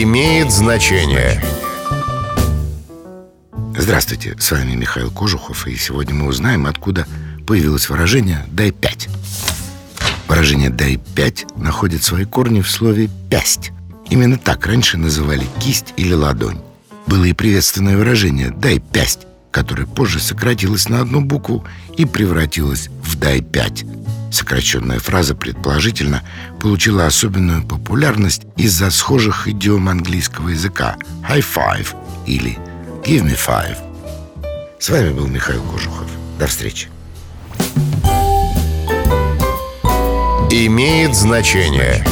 имеет значение. Здравствуйте, с вами Михаил Кожухов, и сегодня мы узнаем, откуда появилось выражение «дай пять». Выражение «дай пять» находит свои корни в слове «пясть». Именно так раньше называли кисть или ладонь. Было и приветственное выражение «дай пясть», которое позже сократилось на одну букву и превратилось в «дай пять». Сокращенная фраза, предположительно, получила особенную популярность из-за схожих идиом английского языка «high five» или «give me five». С вами был Михаил Кожухов. До встречи. Имеет значение.